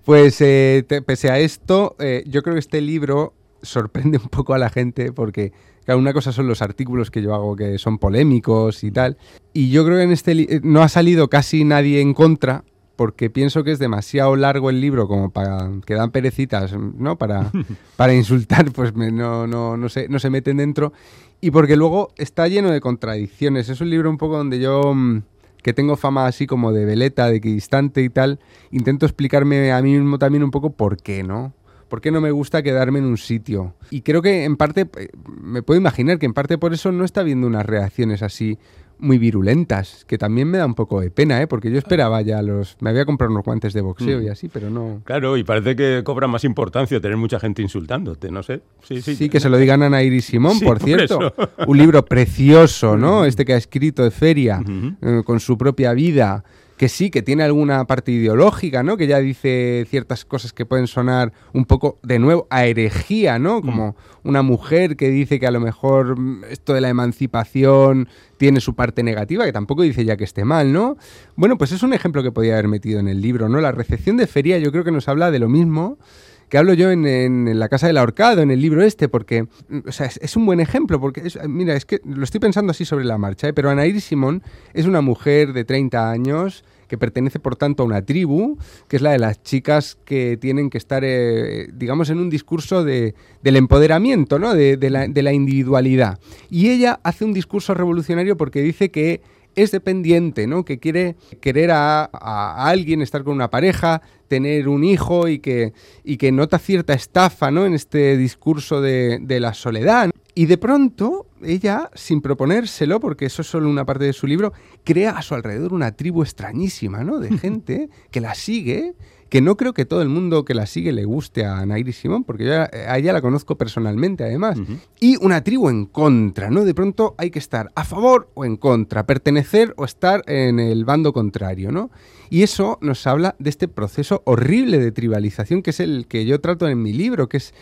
pues eh, te- pese a esto, eh, yo creo que este libro sorprende un poco a la gente porque, claro, una cosa son los artículos que yo hago que son polémicos y tal. Y yo creo que en este eh, no ha salido casi nadie en contra porque pienso que es demasiado largo el libro como para que dan perecitas, ¿no? Para, para insultar, pues me- no, no, no, se, no se meten dentro. Y porque luego está lleno de contradicciones. Es un libro un poco donde yo, mm, que tengo fama así como de veleta, de equidistante y tal, intento explicarme a mí mismo también un poco por qué, ¿no? ¿Por qué no me gusta quedarme en un sitio? Y creo que en parte, eh, me puedo imaginar que en parte por eso no está habiendo unas reacciones así muy virulentas, que también me da un poco de pena, ¿eh? Porque yo esperaba ya los... Me había comprado unos guantes de boxeo y así, pero no... Claro, y parece que cobra más importancia tener mucha gente insultándote, no sé. Sí, sí. Sí, que se lo digan a Nairi Simón, Sí, por cierto. Un libro precioso, ¿no? Este que ha escrito de feria, eh, con su propia vida. Que sí, que tiene alguna parte ideológica, ¿no? Que ya dice ciertas cosas que pueden sonar un poco, de nuevo, a herejía, ¿no? Como una mujer que dice que a lo mejor mm, esto de la emancipación tiene su parte negativa, que tampoco dice ya que esté mal, ¿no? Bueno, pues es un ejemplo que podía haber metido en el libro, ¿no? La recepción de feria yo creo que nos habla de lo mismo que hablo yo en, en- La Casa del Ahorcado, en el libro este, porque mm, o sea, es, un buen ejemplo, porque, es- mira, es que lo estoy pensando así sobre la marcha, ¿eh? pero Anaíri Simón es una mujer de 30 años que pertenece, por tanto, a una tribu, que es la de las chicas que tienen que estar, eh, digamos, en un discurso de, del empoderamiento, ¿no? De, de la individualidad. Y ella hace un discurso revolucionario porque dice que es dependiente, ¿no? Que quiere querer a, a alguien, estar con una pareja, tener un hijo y que, y que nota cierta estafa, ¿no? En este discurso de, de la soledad. Y de pronto, ella, sin proponérselo, porque eso es solo una parte de su libro, crea a su alrededor una tribu extrañísima, ¿no? De gente que la sigue, que no creo que todo el mundo que la sigue le guste a Nairi Simón, porque yo a a ella la conozco personalmente, además. Y una tribu en contra, ¿no? De pronto hay que estar a favor o en contra, pertenecer o estar en el bando contrario, ¿no? Y eso nos habla de este proceso horrible de tribalización que es el que yo trato en mi libro, que es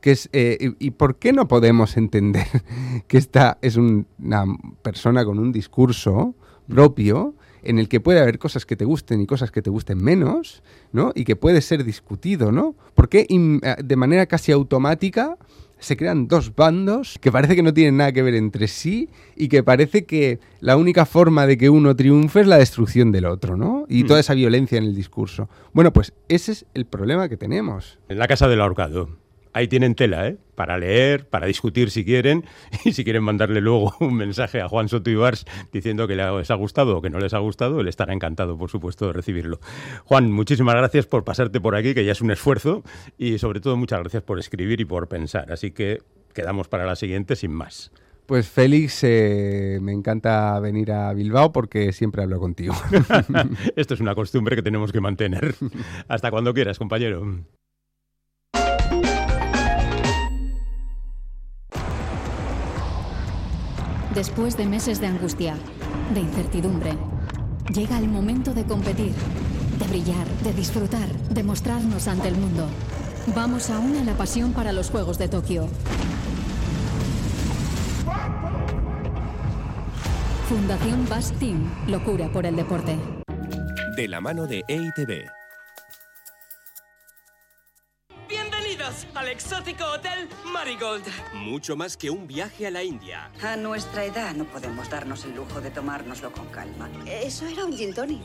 que es eh, y, y por qué no podemos entender que esta es un- una persona con un discurso propio en el que puede haber cosas que te gusten y cosas que te gusten menos, ¿no? Y que puede ser discutido, ¿no? Porque de manera casi automática se crean dos bandos que parece que no tienen nada que ver entre sí y que parece que la única forma de que uno triunfe es la destrucción del otro, ¿no? Y toda esa violencia en el discurso. Bueno, pues ese es el problema que tenemos. En la Casa del Ahorcado. Ahí tienen tela, ¿eh? Para leer, para discutir si quieren, y si quieren mandarle luego un mensaje a Juan Soto Ibars diciendo que les ha gustado o que no les ha gustado, él estará encantado, por supuesto, de recibirlo. Juan, muchísimas gracias por pasarte por aquí, que ya es un esfuerzo, y sobre todo muchas gracias por escribir y por pensar. Así que quedamos para la siguiente sin más. Pues Félix, eh, me encanta venir a Bilbao porque siempre hablo contigo. Esto es una costumbre que tenemos que mantener. Hasta cuando quieras, compañero. Después de meses de angustia, de incertidumbre, llega el momento de competir, de brillar, de disfrutar, de mostrarnos ante el mundo. Vamos a una la pasión para los Juegos de Tokio. Fundación Bass Team, locura por el deporte. De la mano de EITB. Bienvenidos al exótico hotel Marigold. Mucho más que un viaje a la India. A nuestra edad no podemos darnos el lujo de tomárnoslo con calma. Eso era un gin tonic.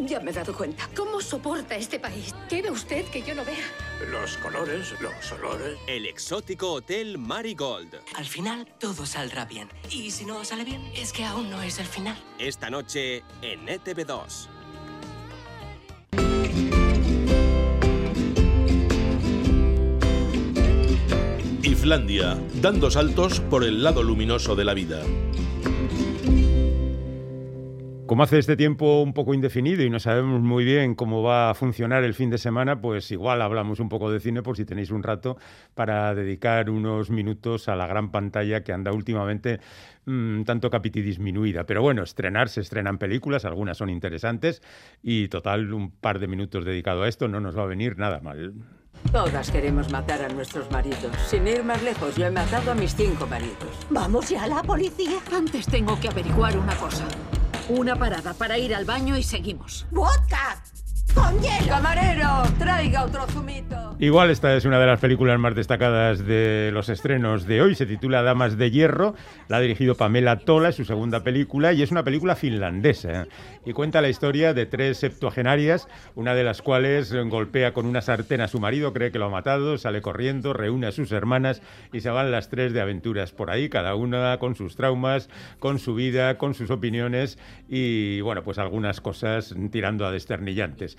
Ya me he dado cuenta. ¿Cómo soporta este país? ¿Quiere usted que yo lo vea? Los colores, los olores. El exótico hotel Marigold. Al final todo saldrá bien. Y si no sale bien, es que aún no es el final. Esta noche en E ETV2. Islandia, dando saltos por el lado luminoso de la vida. Como hace este tiempo un poco indefinido y no sabemos muy bien cómo va a funcionar el fin de semana, pues igual hablamos un poco de cine por si tenéis un rato para dedicar unos minutos a la gran pantalla que anda últimamente mm, tanto capiti disminuida. Pero bueno, estrenar, se estrenan películas, algunas son interesantes y total un par de minutos dedicado a esto no nos va a venir nada mal. Todas queremos matar a nuestros maridos. Sin ir más lejos, yo he matado a mis cinco maridos. Vamos ya a la policía. Antes tengo que averiguar una cosa. Una parada para ir al baño y seguimos. ¡Vodka! ¡Con hielo! ¡Camarero! ¡Traiga otro zumito! Igual esta es una de las películas más destacadas de los estrenos de hoy. Se titula Damas de Hierro. La ha dirigido Pamela Tola, es su segunda película, y es una película finlandesa. Y cuenta la historia de tres septuagenarias, una de las cuales golpea con una sartén a su marido, cree que lo ha matado, sale corriendo, reúne a sus hermanas y se van las tres de aventuras por ahí, cada una con sus traumas, con su vida, con sus opiniones y, bueno, pues algunas cosas tirando a desternillantes.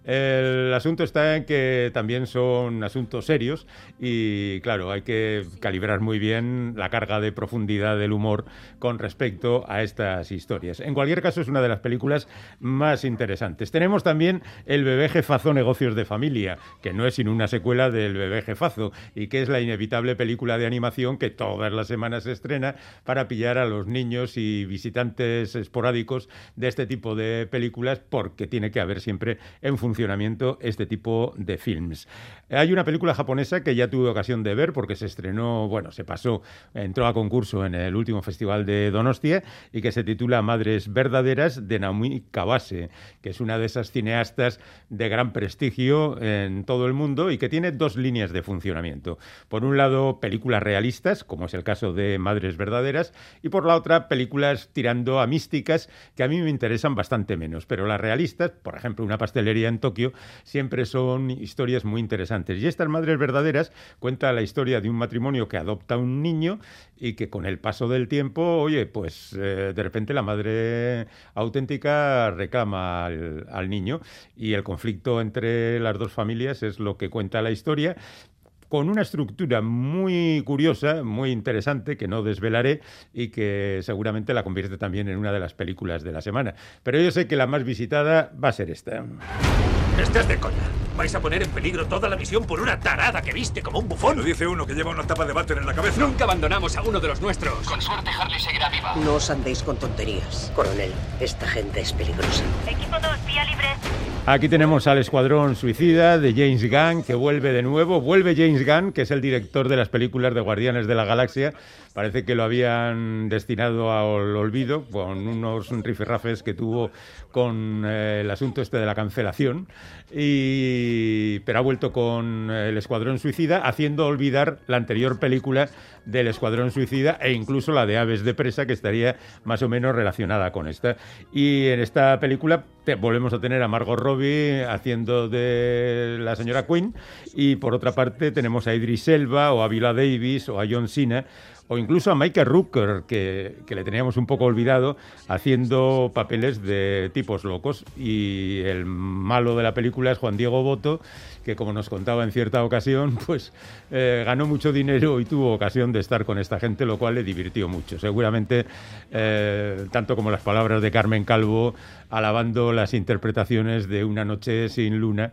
El asunto está en que también son asuntos serios y, claro, hay que calibrar muy bien la carga de profundidad del humor con respecto a estas historias. En cualquier caso, es una de las películas más interesantes. Tenemos también El bebé jefazo Negocios de Familia, que no es sino una secuela del bebé jefazo y que es la inevitable película de animación que todas las semanas se estrena para pillar a los niños y visitantes esporádicos de este tipo de películas porque tiene que haber siempre en funcionamiento este tipo de films. Hay una película japonesa que ya tuve ocasión de ver porque se estrenó, bueno, se pasó, entró a concurso en el último festival de Donostia y que se titula Madres Verdaderas de Naomi Kawase, que es una de esas cineastas de gran prestigio en todo el mundo y que tiene dos líneas de funcionamiento. Por un lado, películas realistas, como es el caso de Madres Verdaderas, y por la otra, películas tirando a místicas que a mí me interesan bastante menos. Pero las realistas, por ejemplo, una pastelería en Tokio, siempre son historias muy interesantes. Y estas Madres Verdaderas cuenta la historia de un matrimonio que adopta un niño y que con el paso del tiempo, oye, pues eh, de repente la madre auténtica reclama al, al niño y el conflicto entre las dos familias es lo que cuenta la historia con una estructura muy curiosa, muy interesante, que no desvelaré y que seguramente la convierte también en una de las películas de la semana. Pero yo sé que la más visitada va a ser esta. Estás de coña. ¿Vais a poner en peligro toda la misión por una tarada que viste como un bufón? Lo dice uno que lleva una tapa de váter en la cabeza. Nunca abandonamos a uno de los nuestros. Con suerte Harley seguirá viva. No os andéis con tonterías. Coronel, esta gente es peligrosa. Equipo 2, vía libre. Aquí tenemos al Escuadrón Suicida de James Gunn, que vuelve de nuevo. Vuelve James Gunn, que es el director de las películas de Guardianes de la Galaxia. Parece que lo habían destinado al olvido con unos rifirrafes que tuvo con eh, el asunto este de la cancelación. Y... Pero ha vuelto con el Escuadrón Suicida, haciendo olvidar la anterior película del Escuadrón Suicida e incluso la de Aves de Presa, que estaría más o menos relacionada con esta. Y en esta película te, volvemos a tener a Margot Robbie haciendo de la señora Quinn y por otra parte tenemos a Idris Elba o a Viola Davis o a John Cena o incluso a Michael Rooker, que, que, le teníamos un poco olvidado, haciendo papeles de tipos locos. Y el malo de la película es Juan Diego Boto, que como nos contaba en cierta ocasión, pues eh, ganó mucho dinero y tuvo ocasión de estar con esta gente, lo cual le divirtió mucho. Seguramente, eh, tanto como las palabras de Carmen Calvo, alabando las interpretaciones de Una noche sin luna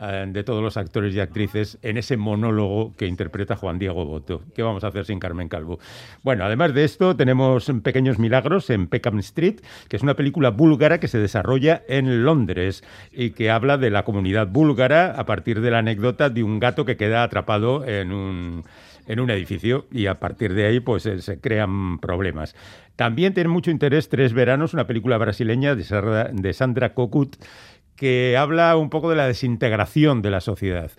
de todos los actores y actrices en ese monólogo que interpreta Juan Diego Boto. ¿Qué vamos a hacer sin Carmen Calvo? Bueno, además de esto, tenemos Pequeños Milagros en Peckham Street, que es una película búlgara que se desarrolla en Londres y que habla de la comunidad búlgara a partir de la anécdota de un gato que queda atrapado en un en un edificio y a partir de ahí pues se crean problemas. También tiene mucho interés Tres Veranos, una película brasileña de Sandra Cocut, que habla un poco de la desintegración de la sociedad.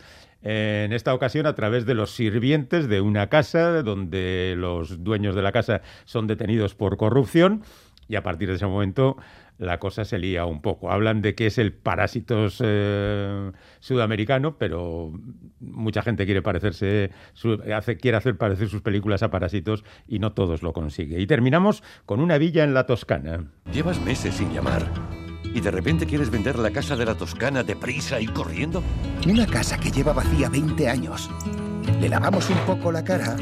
En esta ocasión, a través de los sirvientes de una casa, donde los dueños de la casa son detenidos por corrupción, y a partir de ese momento la cosa se lía un poco. Hablan de que es el parásitos eh, sudamericano, pero mucha gente quiere parecerse, quiere hacer parecer sus películas a parásitos y no todos lo consigue. Y terminamos con una villa en la Toscana. Llevas meses sin llamar. ¿Y de repente quieres vender la casa de la Toscana deprisa y corriendo? Una casa que lleva vacía 20 años. Le lavamos un poco la cara.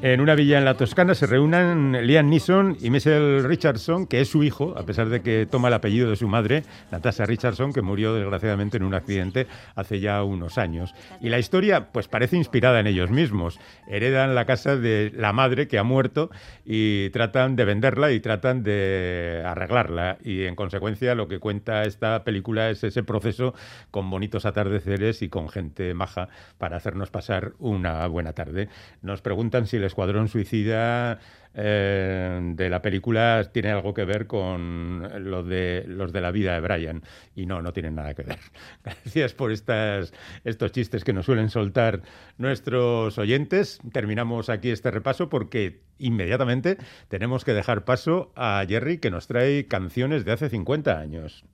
En una villa en la Toscana se reúnen Liam Neeson y Michelle Richardson, que es su hijo, a pesar de que toma el apellido de su madre, Natasha Richardson, que murió desgraciadamente en un accidente hace ya unos años. Y la historia, pues parece inspirada en ellos mismos. Heredan la casa de la madre que ha muerto y tratan de venderla y tratan de arreglarla. Y en consecuencia lo que cuenta esta película es ese proceso con bonitos atardeceres y con gente maja para hacernos pasar una buena tarde. Nos preguntan si el Escuadrón Suicida eh, de la película tiene algo que ver con lo de los de la vida de Brian. Y no, no tienen nada que ver. Gracias por estas, estos chistes que nos suelen soltar nuestros oyentes. Terminamos aquí este repaso porque inmediatamente tenemos que dejar paso a Jerry que nos trae canciones de hace 50 años.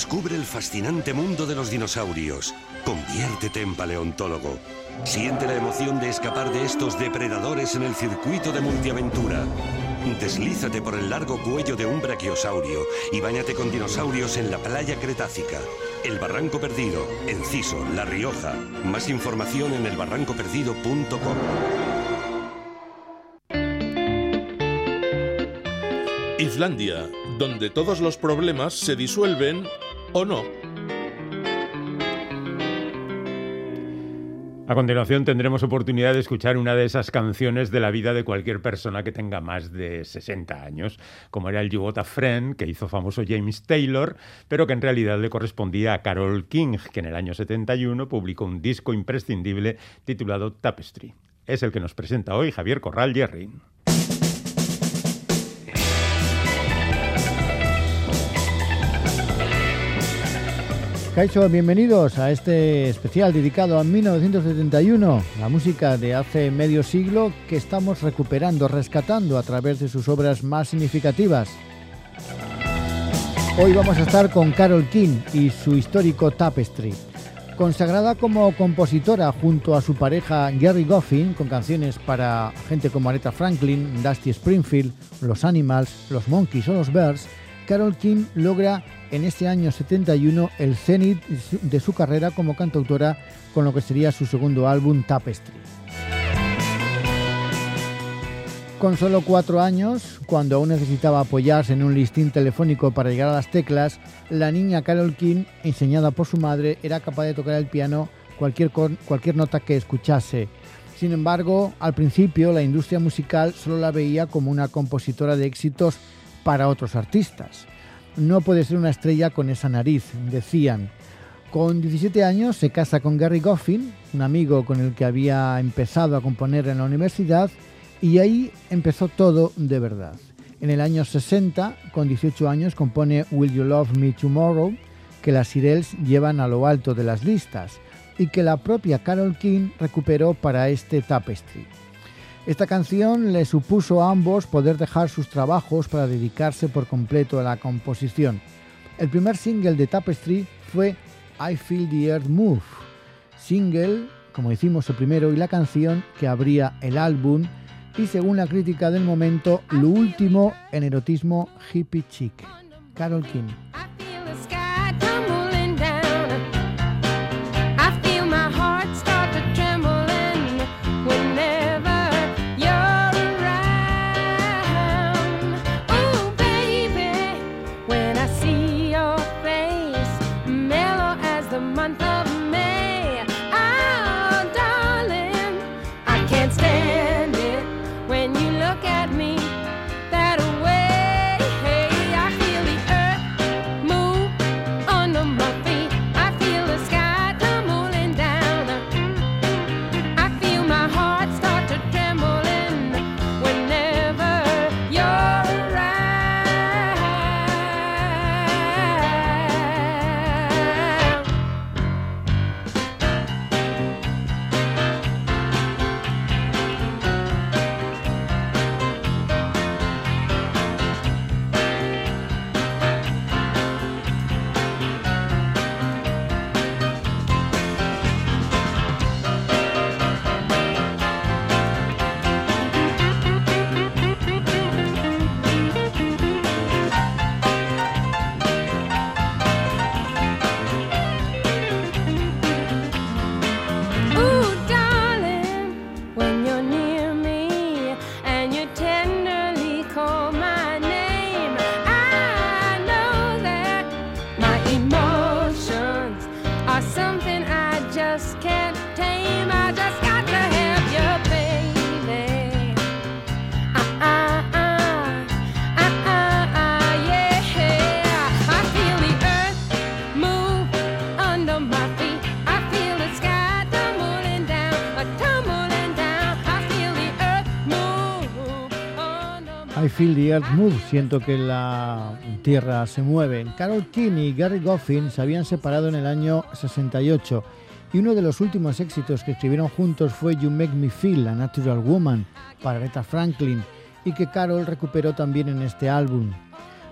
Descubre el fascinante mundo de los dinosaurios. Conviértete en paleontólogo. Siente la emoción de escapar de estos depredadores en el circuito de multiaventura. Deslízate por el largo cuello de un brachiosaurio y bañate con dinosaurios en la playa Cretácica. El Barranco Perdido, Enciso, La Rioja. Más información en elbarrancoperdido.com. Islandia, donde todos los problemas se disuelven o no. A continuación tendremos oportunidad de escuchar una de esas canciones de la vida de cualquier persona que tenga más de 60 años, como era el You Got a Friend, que hizo famoso James Taylor, pero que en realidad le correspondía a Carol King, que en el año 71 publicó un disco imprescindible titulado Tapestry. Es el que nos presenta hoy Javier Corral Jerry. Caicho, bienvenidos a este especial dedicado a 1971, la música de hace medio siglo que estamos recuperando, rescatando a través de sus obras más significativas. Hoy vamos a estar con Carol King y su histórico Tapestry. Consagrada como compositora junto a su pareja Gary Goffin, con canciones para gente como Aretha Franklin, Dusty Springfield, Los Animals, Los Monkeys o Los Bears, Carol King logra en este año 71 el cenit de su carrera como cantautora con lo que sería su segundo álbum Tapestry. Con solo cuatro años, cuando aún necesitaba apoyarse en un listín telefónico para llegar a las teclas, la niña Carol King, enseñada por su madre, era capaz de tocar el piano cualquier, cualquier nota que escuchase. Sin embargo, al principio la industria musical solo la veía como una compositora de éxitos para otros artistas. No puede ser una estrella con esa nariz, decían. Con 17 años se casa con Gary Goffin, un amigo con el que había empezado a componer en la universidad, y ahí empezó todo de verdad. En el año 60, con 18 años, compone Will You Love Me Tomorrow, que las Irels llevan a lo alto de las listas, y que la propia Carol King recuperó para este Tapestry. Esta canción le supuso a ambos poder dejar sus trabajos para dedicarse por completo a la composición. El primer single de Tapestry fue I Feel the Earth Move, single, como hicimos el primero, y la canción que abría el álbum y según la crítica del momento, lo último en erotismo hippie chic. Carol King. I Feel the Earth Move, siento que la tierra se mueve. Carol King y Gary Goffin se habían separado en el año 68 y uno de los últimos éxitos que escribieron juntos fue You Make Me Feel, a Natural Woman, para Aretha Franklin, y que Carol recuperó también en este álbum.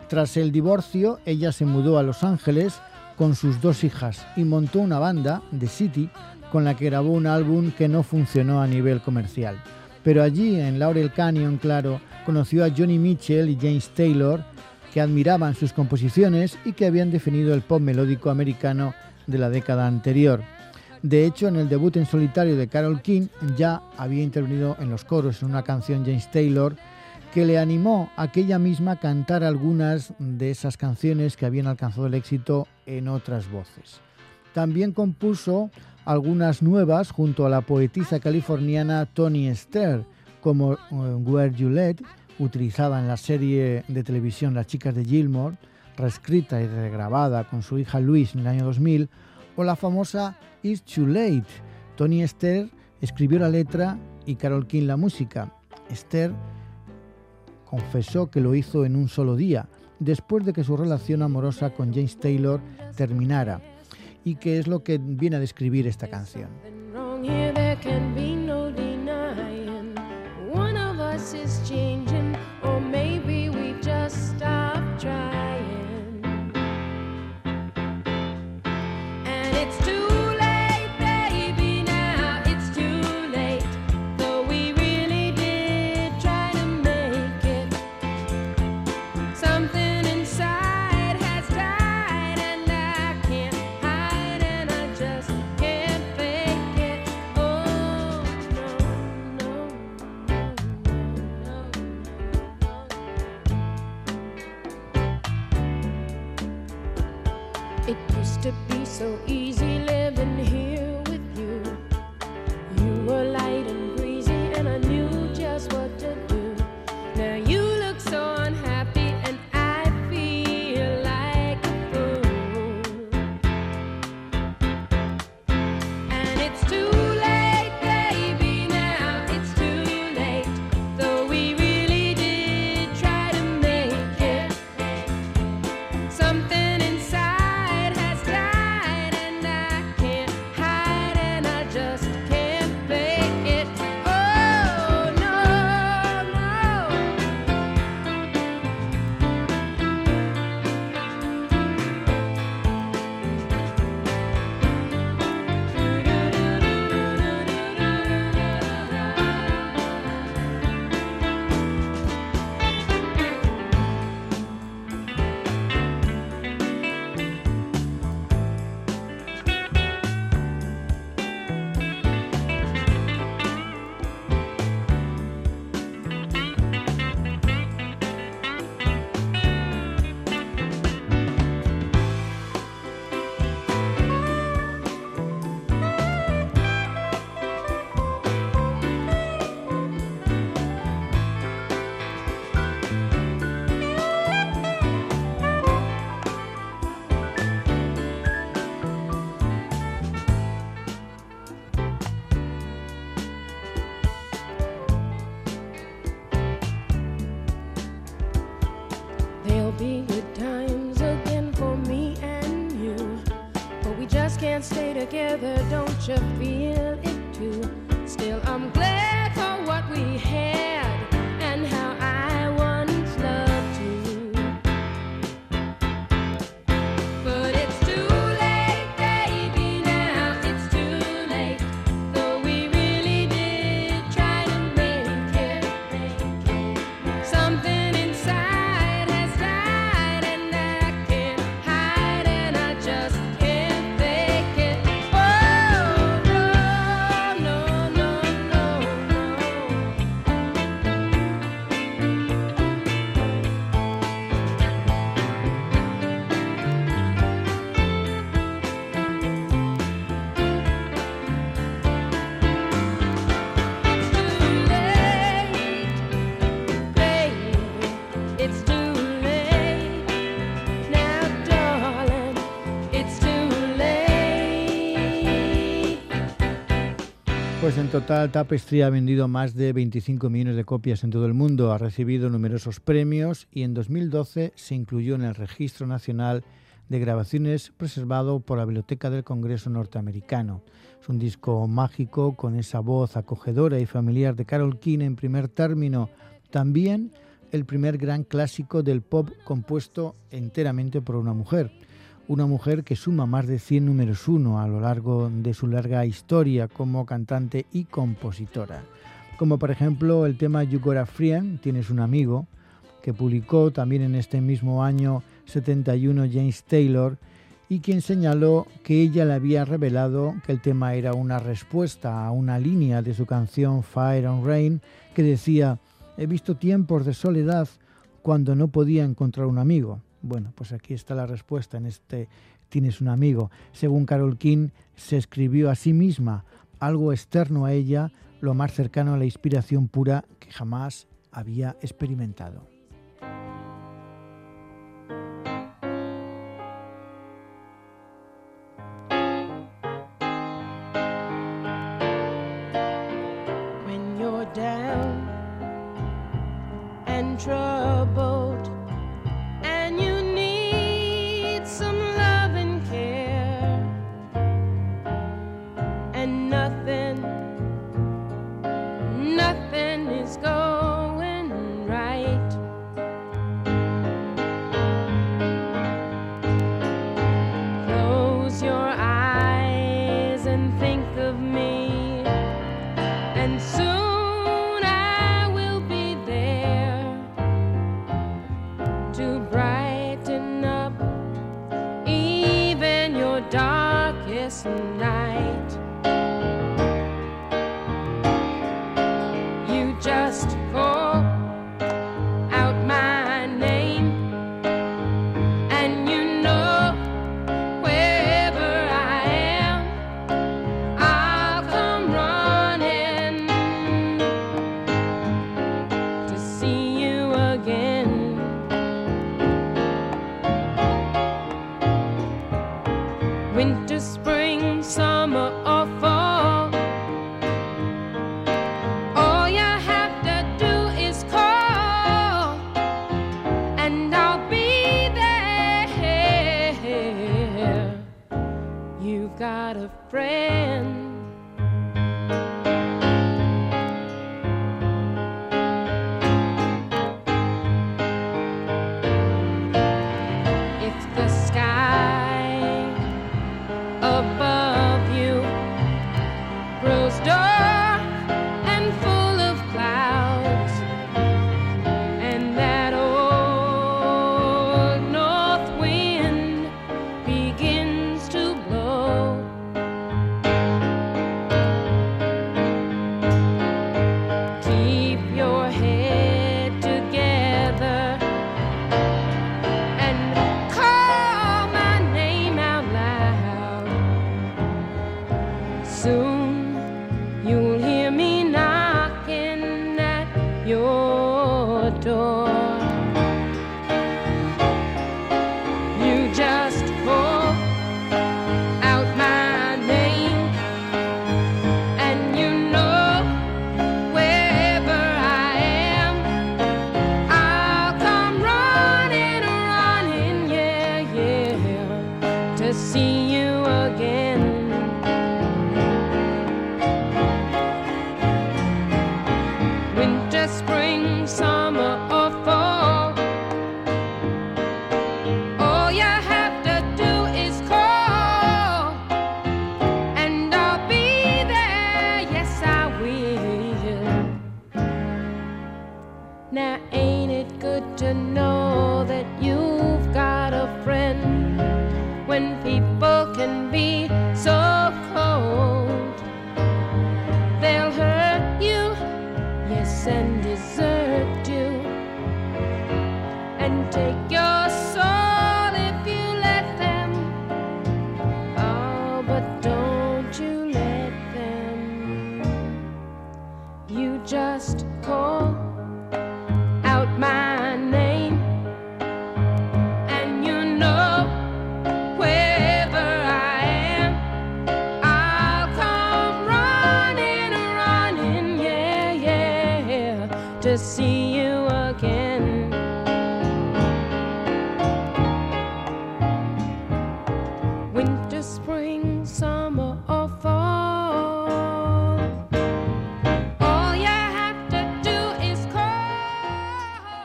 Tras el divorcio, ella se mudó a Los Ángeles con sus dos hijas y montó una banda, The City, con la que grabó un álbum que no funcionó a nivel comercial. Pero allí, en Laurel Canyon, claro, conoció a Johnny Mitchell y James Taylor, que admiraban sus composiciones y que habían definido el pop melódico americano de la década anterior. De hecho, en el debut en solitario de Carol King ya había intervenido en los coros en una canción James Taylor que le animó a que ella misma cantara algunas de esas canciones que habían alcanzado el éxito en otras voces. También compuso algunas nuevas junto a la poetisa californiana Tony Esther, como eh, Where You Led, utilizada en la serie de televisión Las chicas de Gilmore, reescrita y regrabada con su hija Louise en el año 2000, o la famosa It's Too Late. Tony Esther escribió la letra y Carol King la música. Esther confesó que lo hizo en un solo día, después de que su relación amorosa con James Taylor terminara, y que es lo que viene a describir esta canción. Mrs. Jean together, don't you feel it too? Still, I'm en total Tapestry ha vendido más de 25 millones de copias en todo el mundo, ha recibido numerosos premios y en 2012 se incluyó en el Registro Nacional de Grabaciones preservado por la Biblioteca del Congreso norteamericano. Es un disco mágico con esa voz acogedora y familiar de Carol King en primer término, también el primer gran clásico del pop compuesto enteramente por una mujer una mujer que suma más de 100 números uno a lo largo de su larga historia como cantante y compositora. Como por ejemplo el tema You Got a Friend, Tienes un amigo, que publicó también en este mismo año 71 James Taylor y quien señaló que ella le había revelado que el tema era una respuesta a una línea de su canción Fire and Rain que decía, he visto tiempos de soledad cuando no podía encontrar un amigo. Bueno, pues aquí está la respuesta en este Tienes un amigo. Según Carol King, se escribió a sí misma algo externo a ella, lo más cercano a la inspiración pura que jamás había experimentado. restless night.